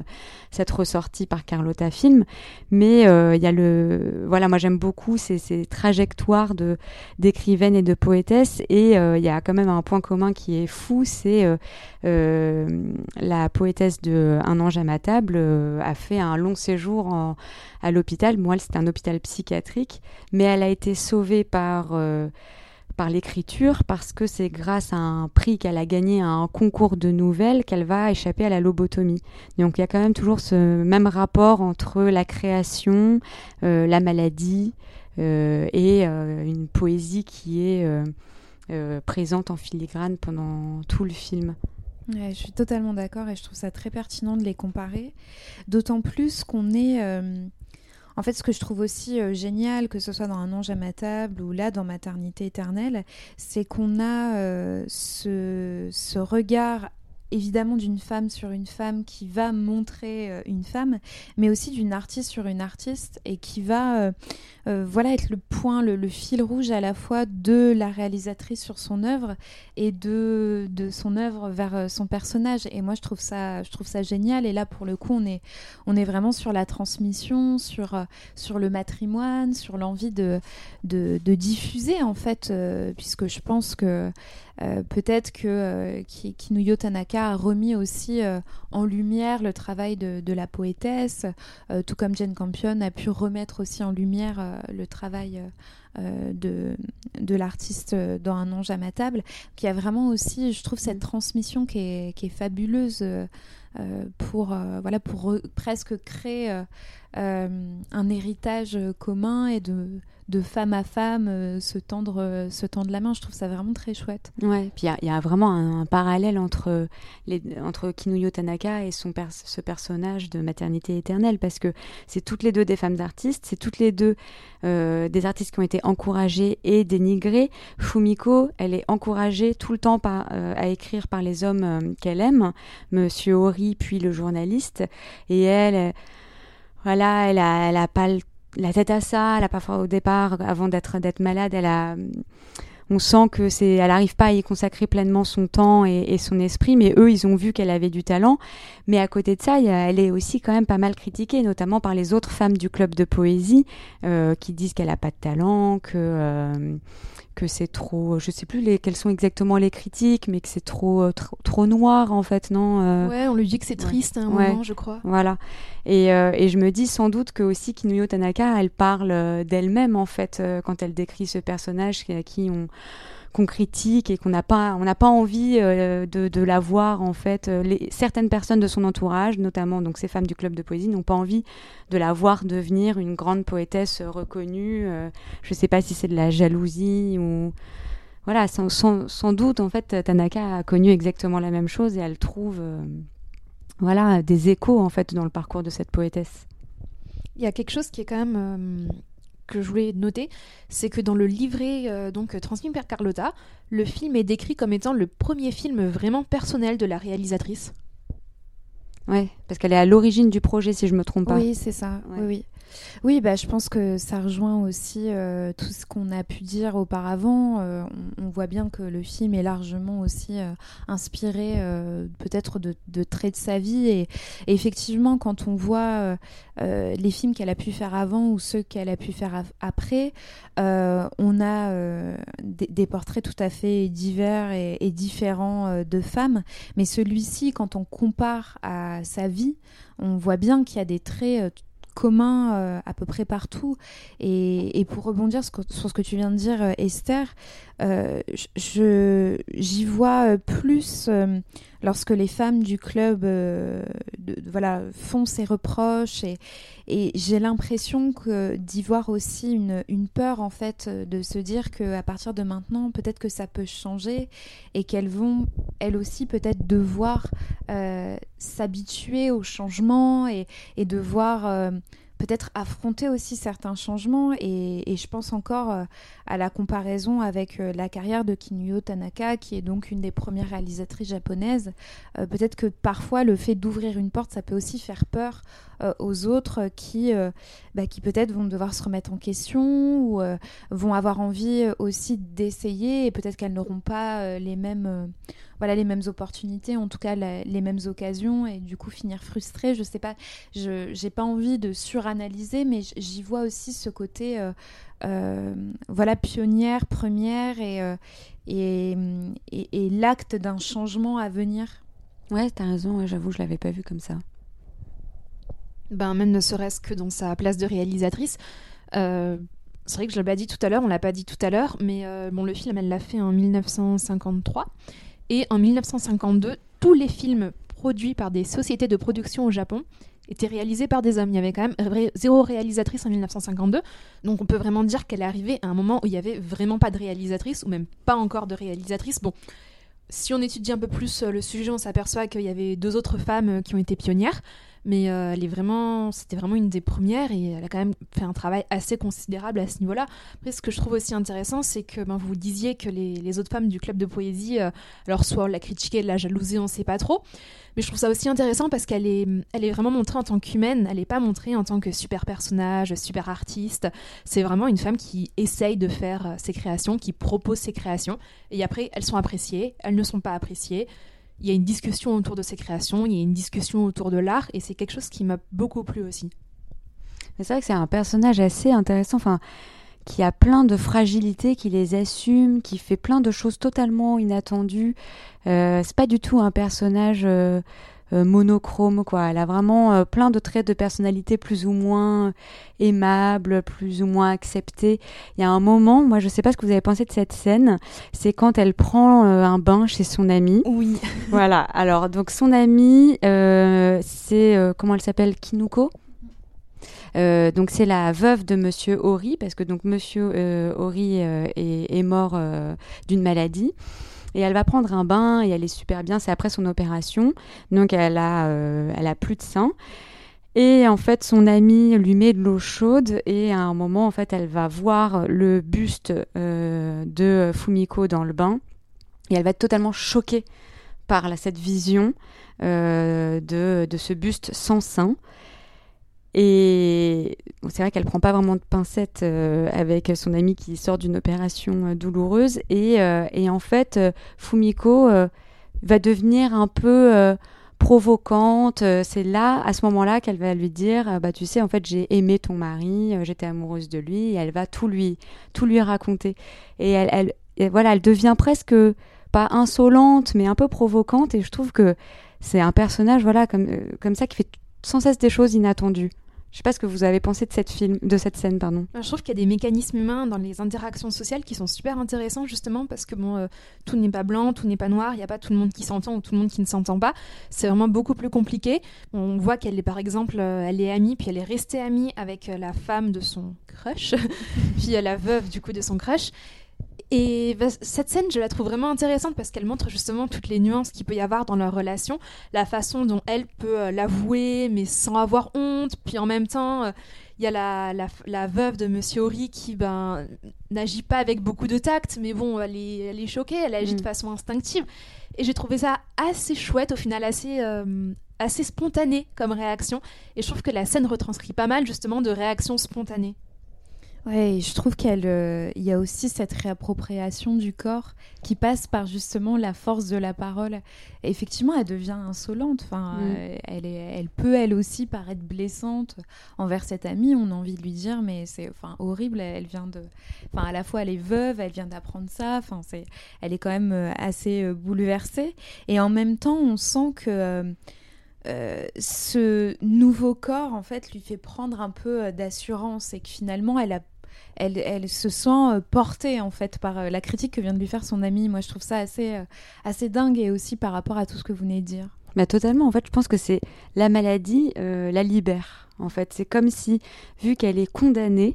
cette ressortie par Carlotta Film. Mais il y a le, voilà, moi j'aime beaucoup ces, trajectoires de d'écrivaine et de poétesse. Et il y a quand même un point commun qui est fou, c'est la poétesse de Un ange à ma table a fait un long séjour à l'hôpital. Moi, c'est un hôpital psychiatrique, mais elle a été sauvée par, euh, par l'écriture parce que c'est grâce à un prix qu'elle a gagné à un concours de nouvelles qu'elle va échapper à la lobotomie. Donc il y a quand même toujours ce même rapport entre la création, euh, la maladie euh, et une poésie qui est présente en filigrane pendant tout le film je suis totalement d'accord et je trouve ça très pertinent de les comparer. D'autant plus qu'on est. En fait, ce que je trouve aussi euh, génial, que ce soit dans Un ange à ma table ou là dans Maternité éternelle, c'est qu'on a euh, ce, regard évidemment d'une femme sur une femme qui va montrer euh, une femme, mais aussi d'une artiste sur une artiste et qui va euh, euh, voilà être le point, le, fil rouge à la fois de la réalisatrice sur son œuvre et de, de son œuvre vers son personnage. Et moi je trouve ça je trouve ça génial. Et là pour le coup on est on est vraiment sur la transmission, sur sur le matrimoine, sur l'envie de, de, de diffuser en fait, puisque je pense que euh, peut-être que euh, Kinuyo Tanaka a remis aussi euh, en lumière le travail de, la poétesse, tout comme Jane Campion a pu remettre aussi en lumière le travail de, de l'artiste dans Un ange à ma table. il y a vraiment aussi, je trouve, cette transmission qui est, qui est fabuleuse pour, voilà, pour presque créer un héritage commun et de de femme à femme euh, se, tendre, euh, se tendre la main. Je trouve ça vraiment très chouette. Ouais, puis il y, a vraiment un, parallèle entre, les, entre Kinuyo Tanaka et son ce personnage de maternité éternelle, parce que c'est toutes les deux des femmes artistes, c'est toutes les deux euh, des artistes qui ont été encouragées et dénigrées. Fumiko, elle est encouragée tout le temps par, à écrire par les hommes qu'elle aime, Monsieur Hori, puis le journaliste, et elle voilà, elle a, elle a pas la tête à ça. Elle a parfois au départ, avant d'être d'être malade, elle a on sent que c'est, elle n'arrive pas à y consacrer pleinement son temps et, son esprit, mais eux, ils ont vu qu'elle avait du talent. Mais à côté de ça, elle est aussi quand même pas mal critiquée, notamment par les autres femmes du club de poésie, euh, qui disent qu'elle a pas de talent, que euh, que c'est trop, je sais plus les, quelles sont exactement les critiques, mais que c'est trop, euh, trop, noir en fait, non Ouais, on lui dit que c'est triste à un moment, je crois. Voilà. Et, et, je me dis sans doute que aussi Kinuyo Tanaka, elle parle d'elle-même en fait quand elle décrit ce personnage à qui on qu'on critique et qu'on n'a pas, on n'a pas envie euh, de, la voir en fait. Euh, certaines personnes de son entourage, notamment donc ces femmes du club de poésie, n'ont pas envie de la voir devenir une grande poétesse reconnue. Euh, je ne sais pas si c'est de la jalousie ou voilà, sans, sans, doute en fait Tanaka a connu exactement la même chose et elle trouve voilà des échos en fait dans le parcours de cette poétesse. Il y a quelque chose qui est quand même que je voulais noter, c'est que dans le livret euh, donc transmis par Carlotta, le film est décrit comme étant le premier film vraiment personnel de la réalisatrice. Ouais, parce qu'elle est à l'origine du projet, si je me trompe pas. Oui, c'est ça. Oui, oui. Oui, bah, je pense que ça rejoint aussi euh, tout ce qu'on a pu dire auparavant. Euh, on, voit bien que le film est largement aussi euh, inspiré peut-être de, traits de sa vie. Et, effectivement, quand on voit les films qu'elle a pu faire avant ou ceux qu'elle a pu faire après, on a des, portraits tout à fait divers et, et différents de femmes. Mais celui-ci, quand on compare à sa vie, on voit bien qu'il y a des traits commun euh, à peu près partout. Et, pour rebondir sur ce que tu viens de dire, euh, Esther, euh, j'y vois plus lorsque les femmes du club voilà, font ces reproches et, et j'ai l'impression d'y voir aussi une, une, peur en fait de se dire que à partir de maintenant peut-être que ça peut changer et qu'elles vont elles aussi peut-être devoir s'habituer au changement et, et devoir peut-être affronter aussi certains changements et, je pense encore euh, à la comparaison avec euh, la carrière de Kinuyo Tanaka qui est donc une des premières réalisatrices japonaises. Euh, peut-être que parfois le fait d'ouvrir une porte ça peut aussi faire peur aux autres qui, bah, qui peut-être vont devoir se remettre en question ou vont avoir envie aussi d'essayer et peut-être qu'elles n'auront pas les mêmes voilà les mêmes opportunités, en tout cas les mêmes occasions, et du coup finir frustré. Je sais pas, je j'ai pas envie de suranalyser, mais j'y vois aussi ce côté euh, euh, voilà pionnière, première et, euh, et, et, l'acte d'un changement à venir. Ouais, t'as raison. J'avoue, je l'avais pas vu comme ça. Ben même ne serait-ce que dans sa place de réalisatrice. c'est vrai que je l'ai pas dit tout à l'heure, on l'a pas dit tout à l'heure, mais bon, le film, elle l'a fait en 1953. Et en 1952, tous les films produits par des sociétés de production au Japon étaient réalisés par des hommes. Il y avait quand même zéro réalisatrice en 1952. Donc on peut vraiment dire qu'elle est arrivée à un moment où il n'y avait vraiment pas de réalisatrice, ou même pas encore de réalisatrice. Bon, si on étudie un peu plus euh, le sujet, on s'aperçoit qu'il y avait deux autres femmes euh, qui ont été pionnières mais euh, elle est vraiment, c'était vraiment une des premières et elle a quand même fait un travail assez considérable à ce niveau-là. Après, ce que je trouve aussi intéressant, c'est que ben, vous disiez que les, autres femmes du club de poésie, euh, alors soit la critiquer, la jalouser, on ne sait pas trop, mais je trouve ça aussi intéressant parce qu'elle est, elle est vraiment montrée en tant qu'humaine, elle n'est pas montrée en tant que super personnage, super artiste. C'est vraiment une femme qui essaye de faire euh, ses créations, qui propose ses créations, et après, elles sont appréciées, elles ne sont pas appréciées il y a une discussion autour de ces créations, il y a une discussion autour de l'art, et c'est quelque chose qui m'a beaucoup plu aussi. C'est vrai que c'est un personnage assez intéressant, enfin, qui a plein de fragilités, qui les assume, qui fait plein de choses totalement inattendues. Euh, c'est pas du tout un personnage euh, monochrome quoi. Elle a vraiment euh, plein de traits de personnalité plus ou moins aimables, plus ou moins acceptés. Il y a un moment, moi je sais pas ce que vous avez pensé de cette scène, c'est quand elle prend euh, un bain chez son amie. Oui. voilà. Alors donc son amie, c'est comment elle s'appelle? Kinuko. donc c'est la veuve de Monsieur Ori parce que donc Monsieur Ori est, est, mort d'une maladie. Et elle va prendre un bain et elle est super bien. C'est après son opération. Donc elle a, euh, elle a plus de sein. Et en fait, son amie lui met de l'eau chaude et à un moment, en fait, elle va voir le buste euh, de Fumiko dans le bain et elle va être totalement choquée par cette vision euh, de, de, ce buste sans sein. Et c'est vrai qu'elle prend pas vraiment de pincettes avec son amie qui sort d'une opération douloureuse. Et, et, en fait, Fumiko va devenir un peu provocante. Euh, c'est là, à ce moment-là, qu'elle va lui dire, euh, bah tu sais, en fait, j'ai aimé ton mari, euh, j'étais amoureuse de lui, et elle va tout lui, tout lui raconter. Et elle voilà, elle devient presque pas insolente, mais un peu provocante. Et je trouve que c'est un personnage, voilà, comme, comme ça, qui fait sans cesse des choses inattendues. Je sais pas ce que vous avez pensé de cette scène. Je trouve qu'il y a des mécanismes humains dans les interactions sociales qui sont super intéressants justement parce que bon, euh, tout n'est pas blanc, tout n'est pas noir, il n'y a pas tout le monde qui s'entend ou tout le monde qui ne s'entend pas. C'est vraiment beaucoup plus compliqué. On voit qu'elle est par exemple, euh, elle est amie, puis elle est restée amie avec euh, la femme de son crush, puis la veuve du coup de son crush. Et bah, cette scène, je la trouve vraiment intéressante parce qu'elle montre justement toutes les nuances qu'il peut y avoir dans leur relation, la façon dont elle peut euh, l'avouer mais sans avoir honte, puis en même temps, euh, il y a la, la, veuve de Monsieur Ori qui ben, n'agit pas avec beaucoup de tact, mais bon, elle est, elle est choquée, elle agit de mm. façon instinctive. Et j'ai trouvé ça assez chouette, au final assez, euh, assez spontané comme réaction. Et je trouve que la scène retranscrit pas mal justement de réactions spontanées. Ouais, je trouve qu'il euh, y a aussi cette réappropriation du corps qui passe par justement la force de la parole. effectivement, elle devient insolente. Enfin, mm. euh, elle, est, elle peut elle aussi paraître blessante envers cette amie. On a envie de lui dire, mais c'est enfin horrible. Elle vient de, enfin à la fois elle est veuve, elle vient d'apprendre ça. Enfin, c'est, elle est quand même euh, assez bouleversée. Et en même temps, on sent que euh, ce nouveau corps, en fait, lui fait prendre un peu euh, d'assurance et que finalement, elle, se sent euh, portée, en fait, par la critique que vient de lui faire son ami. Moi, je trouve ça assez, assez dingue et aussi par rapport à tout ce que vous venez de dire. Mais totalement, en fait, je pense que c'est la maladie la libère. En fait, c'est comme si, vu qu'elle est condamnée,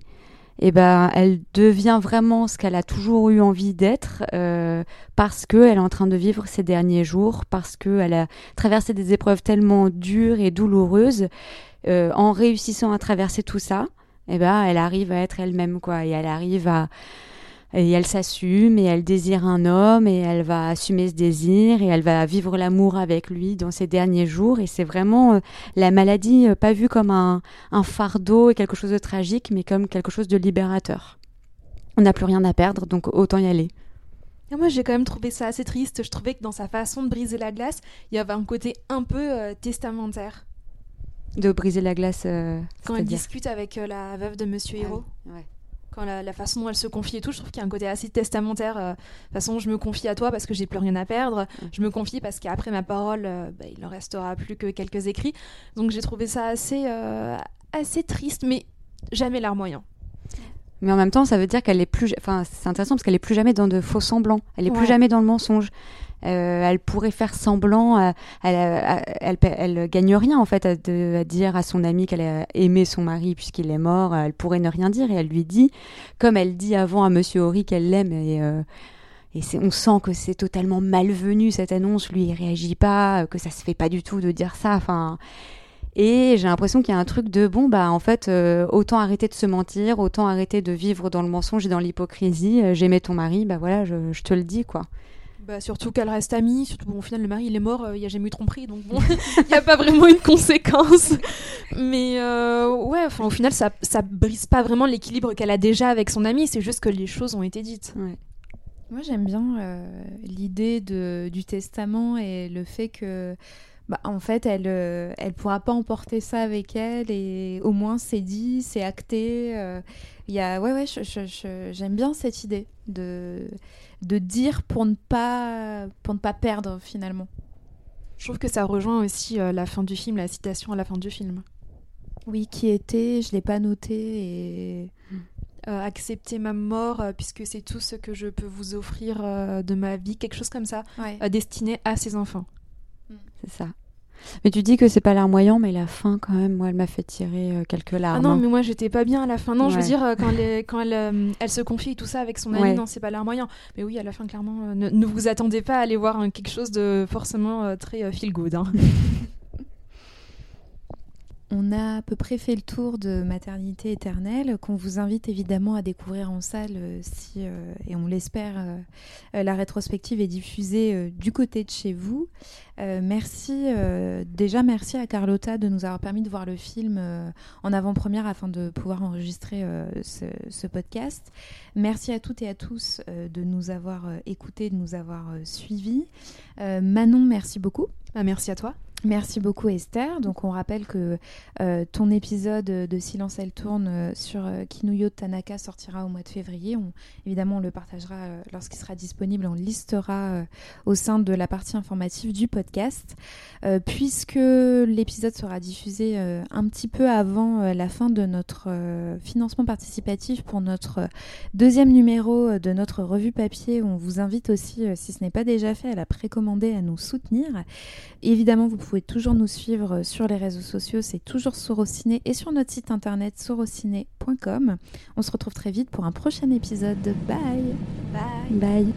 eh ben, elle devient vraiment ce qu'elle a toujours eu envie d'être euh, parce qu'elle est en train de vivre ses derniers jours, parce qu'elle a traversé des épreuves tellement dures et douloureuses. Euh, en réussissant à traverser tout ça, eh ben, elle arrive à être elle-même, quoi, et elle arrive à, et elle s'assume et elle désire un homme et elle va assumer ce désir et elle va vivre l'amour avec lui dans ses derniers jours et c'est vraiment euh, la maladie euh, pas vue comme un, fardeau et quelque chose de tragique mais comme quelque chose de libérateur. On n'a plus rien à perdre donc autant y aller. moi j'ai quand même trouvé ça assez triste, je trouvais que dans sa façon de briser la glace, il y avait un côté un peu euh, testamentaire. De briser la glace Quand elle discute avec la veuve de Monsieur ah Hiro quand la, façon dont elle se confie et tout, je trouve qu'il y a un côté assez testamentaire. Euh, de toute façon, je me confie à toi parce que j'ai plus rien à perdre. Je me confie parce qu'après ma parole, euh, bah, il ne restera plus que quelques écrits. Donc j'ai trouvé ça assez, euh, assez triste, mais jamais larmoyant. Mais en même temps, ça veut dire qu'elle est plus. Enfin, c'est intéressant parce qu'elle est plus jamais dans de faux semblants. Elle est plus jamais dans le mensonge. Euh, elle pourrait faire semblant, euh, elle, elle, gagne rien en fait à, dire à son amie qu'elle a aimé son mari puisqu'il est mort. Elle pourrait ne rien dire et elle lui dit, comme elle dit avant à Monsieur Horry qu'elle l'aime et euh, et on sent que c'est totalement malvenu cette annonce. Lui, il réagit pas, que ça se fait pas du tout de dire ça. Enfin, et j'ai l'impression qu'il y a un truc de bon, bah en fait, autant arrêter de se mentir, autant arrêter de vivre dans le mensonge et dans l'hypocrisie. J'aimais ton mari, bah voilà, je, je, te le dis quoi. Bah, surtout qu'elle reste amie, surtout bon, au final le mari il est mort, euh, il n'y a jamais eu tromperie, donc bon, il n'y a pas vraiment une conséquence. Mais euh, ouais, enfin au final ça, ça brise pas vraiment l'équilibre qu'elle a déjà avec son ami, c'est juste que les choses ont été dites. Moi j'aime bien euh, l'idée du testament et le fait que bah, en fait, elle ne elle pourra pas emporter ça avec elle et au moins c'est dit, c'est acté. Il y a, ouais, ouais, j'aime bien cette idée de de dire pour ne pas pour ne pas perdre finalement. Je trouve que ça rejoint aussi euh, la fin du film, la citation à la fin du film. Oui, qui était, je l'ai pas noté et euh, accepter ma mort euh, puisque c'est tout ce que je peux vous offrir de ma vie, quelque chose comme ça, destiné à ses enfants. C'est ça. Mais tu dis que c'est pas larmoyant, mais la fin, quand même, moi, elle m'a fait tirer euh, quelques larmes. Ah non, mais moi, j'étais pas bien à la fin. Non, je veux dire, euh, quand, elle, quand elle, euh, elle, se confie tout ça avec son ami, non, c'est pas larmoyant. Mais oui, à la fin, clairement, ne, vous attendez pas à aller voir quelque chose de forcément très feel good. Hein. On a à peu près fait le tour de Maternité éternelle, qu'on vous invite évidemment à découvrir en salle euh, si, euh, et on l'espère, euh, la rétrospective est diffusée du côté de chez vous. merci, déjà merci à Carlotta de nous avoir permis de voir le film en avant-première afin de pouvoir enregistrer ce, podcast. Merci à toutes et à tous de nous avoir écoutés, de nous avoir suivis. Manon, merci beaucoup. Bah, merci à toi. Merci beaucoup Esther. Donc on rappelle que euh, ton épisode de Silence elle tourne euh, sur euh, Kinuyo Tanaka sortira au mois de février. On, évidemment on le partagera lorsqu'il sera disponible, on listera au sein de la partie informative du podcast. puisque l'épisode sera diffusé un petit peu avant la fin de notre financement participatif pour notre deuxième numéro de notre revue papier, on vous invite aussi, si ce n'est pas déjà fait, à la précommander, à nous soutenir. Évidemment vous pouvez pouvez toujours nous suivre sur les réseaux sociaux, c'est toujours Sorociné et sur notre site internet sorociné.com. On se retrouve très vite pour un prochain épisode. Bye Bye Bye